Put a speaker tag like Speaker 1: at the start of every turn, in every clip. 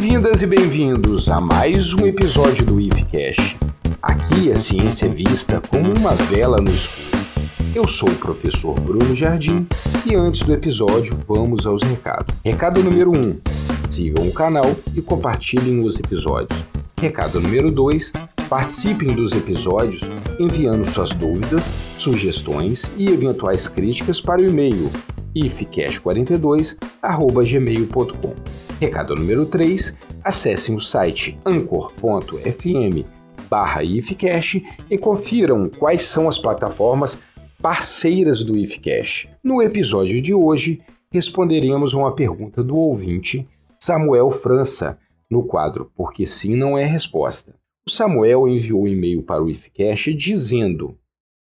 Speaker 1: Bem-vindas e bem-vindos a mais um episódio do IFCast. Aqui a ciência é vista como uma vela no escuro. Eu sou o professor Bruno Jardim e antes do episódio vamos aos recados. Recado número 1: um, sigam o canal e compartilhem os episódios. Recado número 2: participem dos episódios enviando suas dúvidas, sugestões e eventuais críticas para o e-mail ifcast42@gmail.com. Recado número 3: acessem o site anchor.fm barra ifcast e confiram quais são as plataformas parceiras do IFCast. No episódio de hoje, responderemos uma pergunta do ouvinte Samuel França, no quadro Porque Sim Não É Resposta. O Samuel enviou um e-mail para o IFCast dizendo: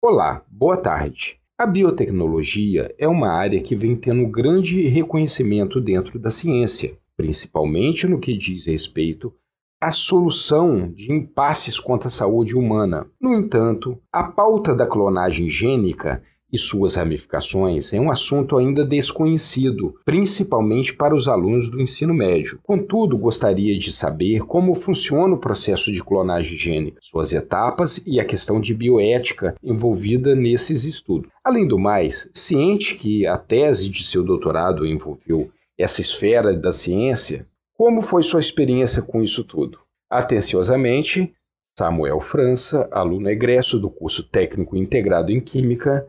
Speaker 1: Olá, boa tarde. A biotecnologia é uma área que vem tendo grande reconhecimento dentro da ciência, principalmente no que diz respeito à solução de impasses contra a saúde humana. No entanto, a pauta da clonagem gênica e suas ramificações é um assunto ainda desconhecido, principalmente para os alunos do ensino médio. Contudo, gostaria de saber como funciona o processo de clonagem gênica, suas etapas e a questão de bioética envolvida nesses estudos. Além do mais, ciente que a tese de seu doutorado envolveu essa esfera da ciência, como foi sua experiência com isso tudo? Atenciosamente, Samuel França, aluno egresso do curso técnico integrado em Química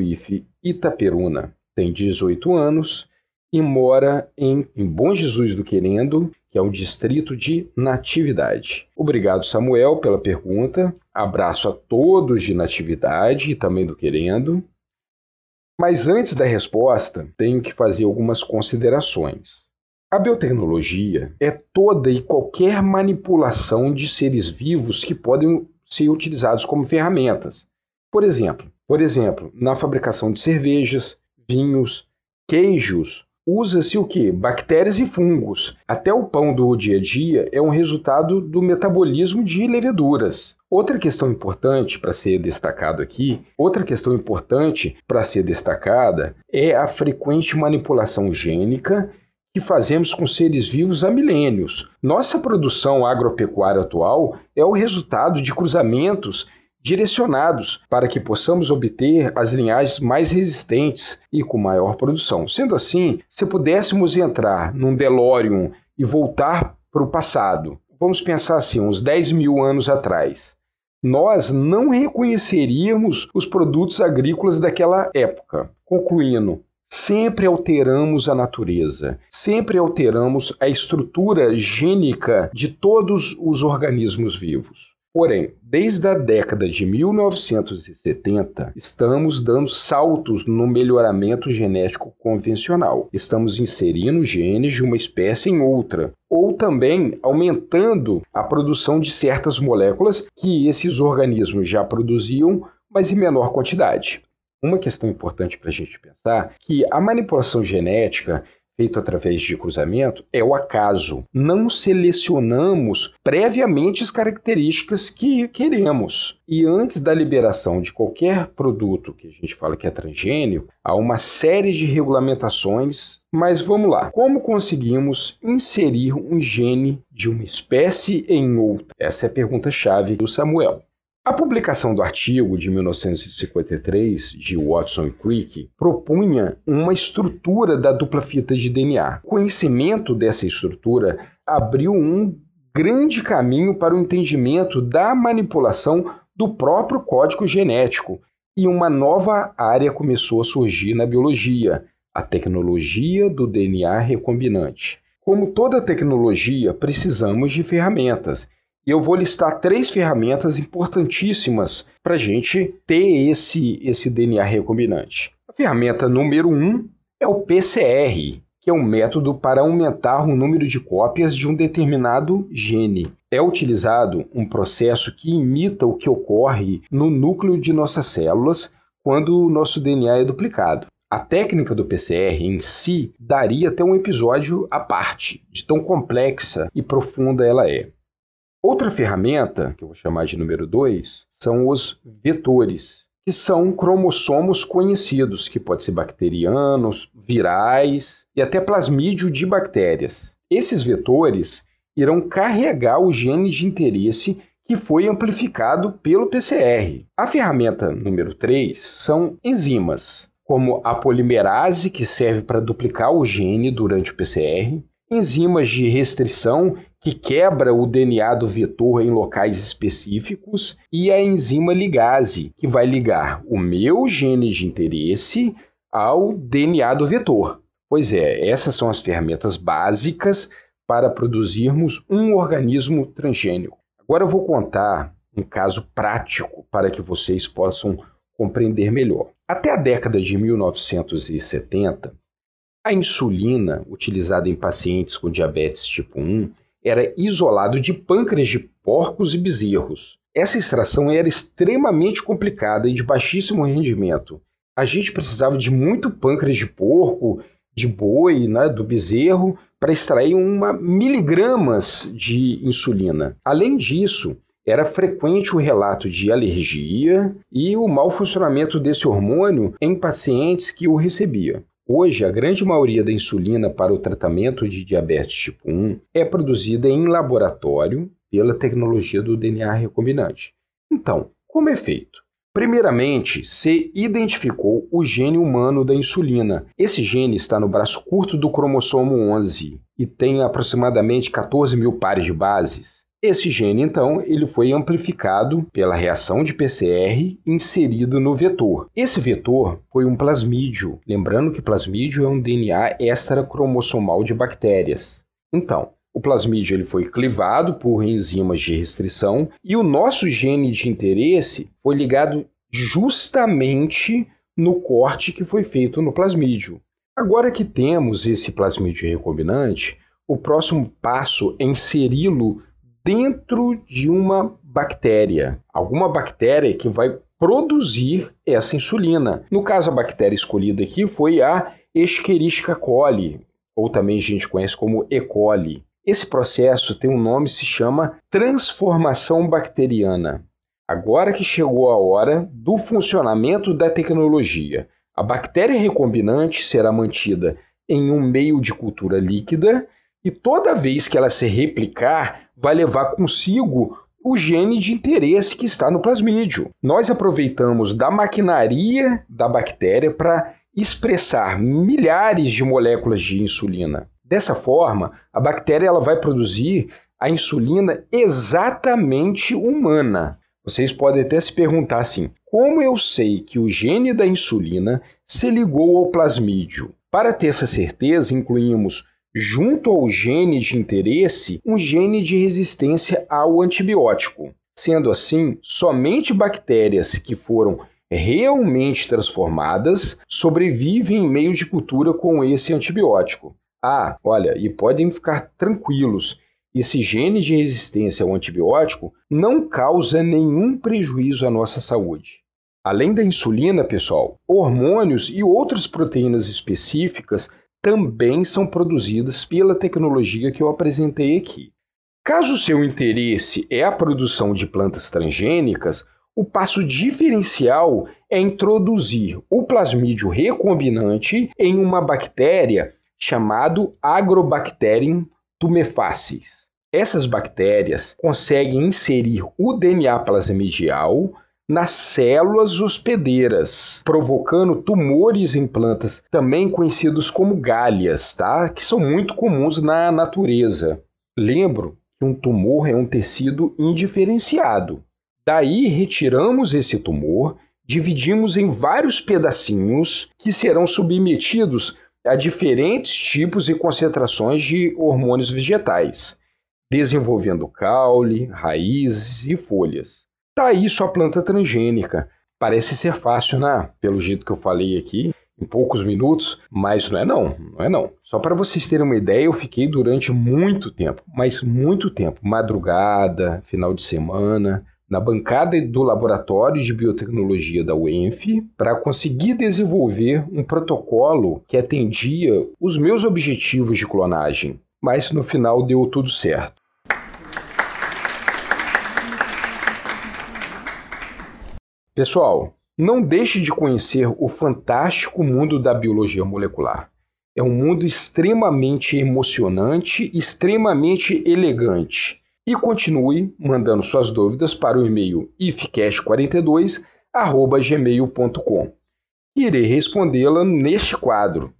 Speaker 1: IFE Itaperuna. Tem 18 anos e mora em, em Bom Jesus do Querendo, que é um distrito de Natividade. Obrigado, Samuel, pela pergunta. Abraço a todos de Natividade e também do Querendo. Mas antes da resposta, tenho que fazer algumas considerações. A biotecnologia é toda e qualquer manipulação de seres vivos que podem ser utilizados como ferramentas. Por exemplo, por exemplo, na fabricação de cervejas, vinhos, queijos, usa-se o que? Bactérias e fungos. Até o pão do dia a dia é um resultado do metabolismo de leveduras. Outra questão importante para ser destacado aqui, outra questão importante para ser destacada é a frequente manipulação gênica que fazemos com seres vivos há milênios. Nossa produção agropecuária atual é o resultado de cruzamentos direcionados para que possamos obter as linhagens mais resistentes e com maior produção. Sendo assim, se pudéssemos entrar num DeLorean e voltar para o passado, vamos pensar assim, uns 10 mil anos atrás, nós não reconheceríamos os produtos agrícolas daquela época. Concluindo, sempre alteramos a natureza, sempre alteramos a estrutura gênica de todos os organismos vivos. Porém, desde a década de 1970, estamos dando saltos no melhoramento genético convencional. Estamos inserindo genes de uma espécie em outra, ou também aumentando a produção de certas moléculas que esses organismos já produziam, mas em menor quantidade. Uma questão importante para a gente pensar que a manipulação genética feito através de cruzamento é o acaso. Não selecionamos previamente as características que queremos. E antes da liberação de qualquer produto que a gente fala que é transgênico, há uma série de regulamentações. Mas vamos lá. Como conseguimos inserir um gene de uma espécie em outra? Essa é a pergunta-chave do Samuel. A publicação do artigo de 1953 de Watson e Crick propunha uma estrutura da dupla fita de DNA. O conhecimento dessa estrutura abriu um grande caminho para o entendimento da manipulação do próprio código genético e uma nova área começou a surgir na biologia, a tecnologia do DNA recombinante. Como toda tecnologia, precisamos de ferramentas e eu vou listar três ferramentas importantíssimas para a gente ter esse, esse DNA recombinante. A ferramenta número um é o PCR, que é um método para aumentar o número de cópias de um determinado gene. É utilizado um processo que imita o que ocorre no núcleo de nossas células quando o nosso DNA é duplicado. A técnica do PCR em si daria até um episódio à parte, de tão complexa e profunda ela é. Outra ferramenta, que eu vou chamar de número 2, são os vetores, que são cromossomos conhecidos, que podem ser bacterianos, virais e até plasmídio de bactérias. Esses vetores irão carregar o gene de interesse que foi amplificado pelo PCR. A ferramenta número 3 são enzimas, como a polimerase, que serve para duplicar o gene durante o PCR, enzimas de restrição, que quebra o DNA do vetor em locais específicos, e a enzima ligase, que vai ligar o meu gene de interesse ao DNA do vetor. Pois é, essas são as ferramentas básicas para produzirmos um organismo transgênico. Agora eu vou contar um caso prático para que vocês possam compreender melhor. Até a década de 1970, a insulina utilizada em pacientes com diabetes tipo 1 era isolado de pâncreas de porcos e bezerros. Essa extração era extremamente complicada e de baixíssimo rendimento. A gente precisava de muito pâncreas de porco, de boi, né, do bezerro, para extrair uma miligramas de insulina. Além disso, era frequente o relato de alergia e o mau funcionamento desse hormônio em pacientes que o recebiam. Hoje, a grande maioria da insulina para o tratamento de diabetes tipo 1 é produzida em laboratório pela tecnologia do DNA recombinante. Então, como é feito? Primeiramente, se identificou o gene humano da insulina. Esse gene está no braço curto do cromossomo 11 e tem aproximadamente 14 mil pares de bases. Esse gene, então, ele foi amplificado pela reação de PCR inserido no vetor. Esse vetor foi um plasmídio, lembrando que plasmídio é um DNA extracromossomal de bactérias. Então, o plasmídio ele foi clivado por enzimas de restrição e o nosso gene de interesse foi ligado justamente no corte que foi feito no plasmídio. Agora que temos esse plasmídio recombinante, o próximo passo é inseri-lo dentro de uma bactéria, alguma bactéria que vai produzir essa insulina. No caso, a bactéria escolhida aqui foi a Escherichia coli, ou também a gente conhece como E. coli. Esse processo tem um nome se chama transformação bacteriana. Agora que chegou a hora do funcionamento da tecnologia, a bactéria recombinante será mantida em um meio de cultura líquida e toda vez que ela se replicar, vai levar consigo o gene de interesse que está no plasmídio. Nós aproveitamos da maquinaria da bactéria para expressar milhares de moléculas de insulina. Dessa forma, a bactéria ela vai produzir a insulina exatamente humana. Vocês podem até se perguntar assim: como eu sei que o gene da insulina se ligou ao plasmídio? Para ter essa certeza, incluímos junto ao gene de interesse, um gene de resistência ao antibiótico. Sendo assim, somente bactérias que foram realmente transformadas sobrevivem em meio de cultura com esse antibiótico. Ah, olha, e podem ficar tranquilos, esse gene de resistência ao antibiótico não causa nenhum prejuízo à nossa saúde. Além da insulina, pessoal, hormônios e outras proteínas específicas também são produzidas pela tecnologia que eu apresentei aqui. Caso o seu interesse é a produção de plantas transgênicas, o passo diferencial é introduzir o plasmídio recombinante em uma bactéria chamado Agrobacterium tumefacis. Essas bactérias conseguem inserir o DNA plasmidial nas células hospedeiras, provocando tumores em plantas, também conhecidos como galhas, tá? que são muito comuns na natureza. Lembro que um tumor é um tecido indiferenciado. Daí retiramos esse tumor, dividimos em vários pedacinhos que serão submetidos a diferentes tipos e concentrações de hormônios vegetais, desenvolvendo caule, raízes e folhas. Tá aí sua planta transgênica. Parece ser fácil, né? Pelo jeito que eu falei aqui, em poucos minutos, mas não é não, não é não. Só para vocês terem uma ideia, eu fiquei durante muito tempo, mas muito tempo, madrugada, final de semana, na bancada do laboratório de biotecnologia da UENF para conseguir desenvolver um protocolo que atendia os meus objetivos de clonagem. Mas no final deu tudo certo. Pessoal, não deixe de conhecer o fantástico mundo da biologia molecular. É um mundo extremamente emocionante, extremamente elegante. E continue mandando suas dúvidas para o e-mail ifcast42@gmail.com. Irei respondê-la neste quadro,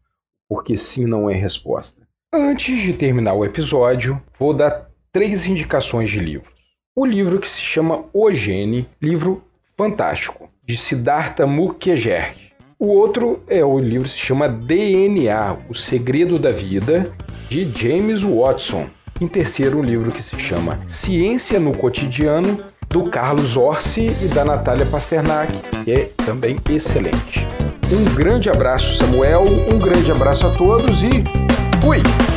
Speaker 1: porque sim não é resposta. Antes de terminar o episódio, vou dar três indicações de livros. O livro que se chama O Gene, livro fantástico, de Siddhartha Mukherjee. O outro é o livro que se chama DNA, O Segredo da Vida, de James Watson. Em terceiro, um livro que se chama Ciência no Cotidiano, do Carlos Orsi e da Natália Pasternak, que é também excelente. Um grande abraço, Samuel, um grande abraço a todos e fui!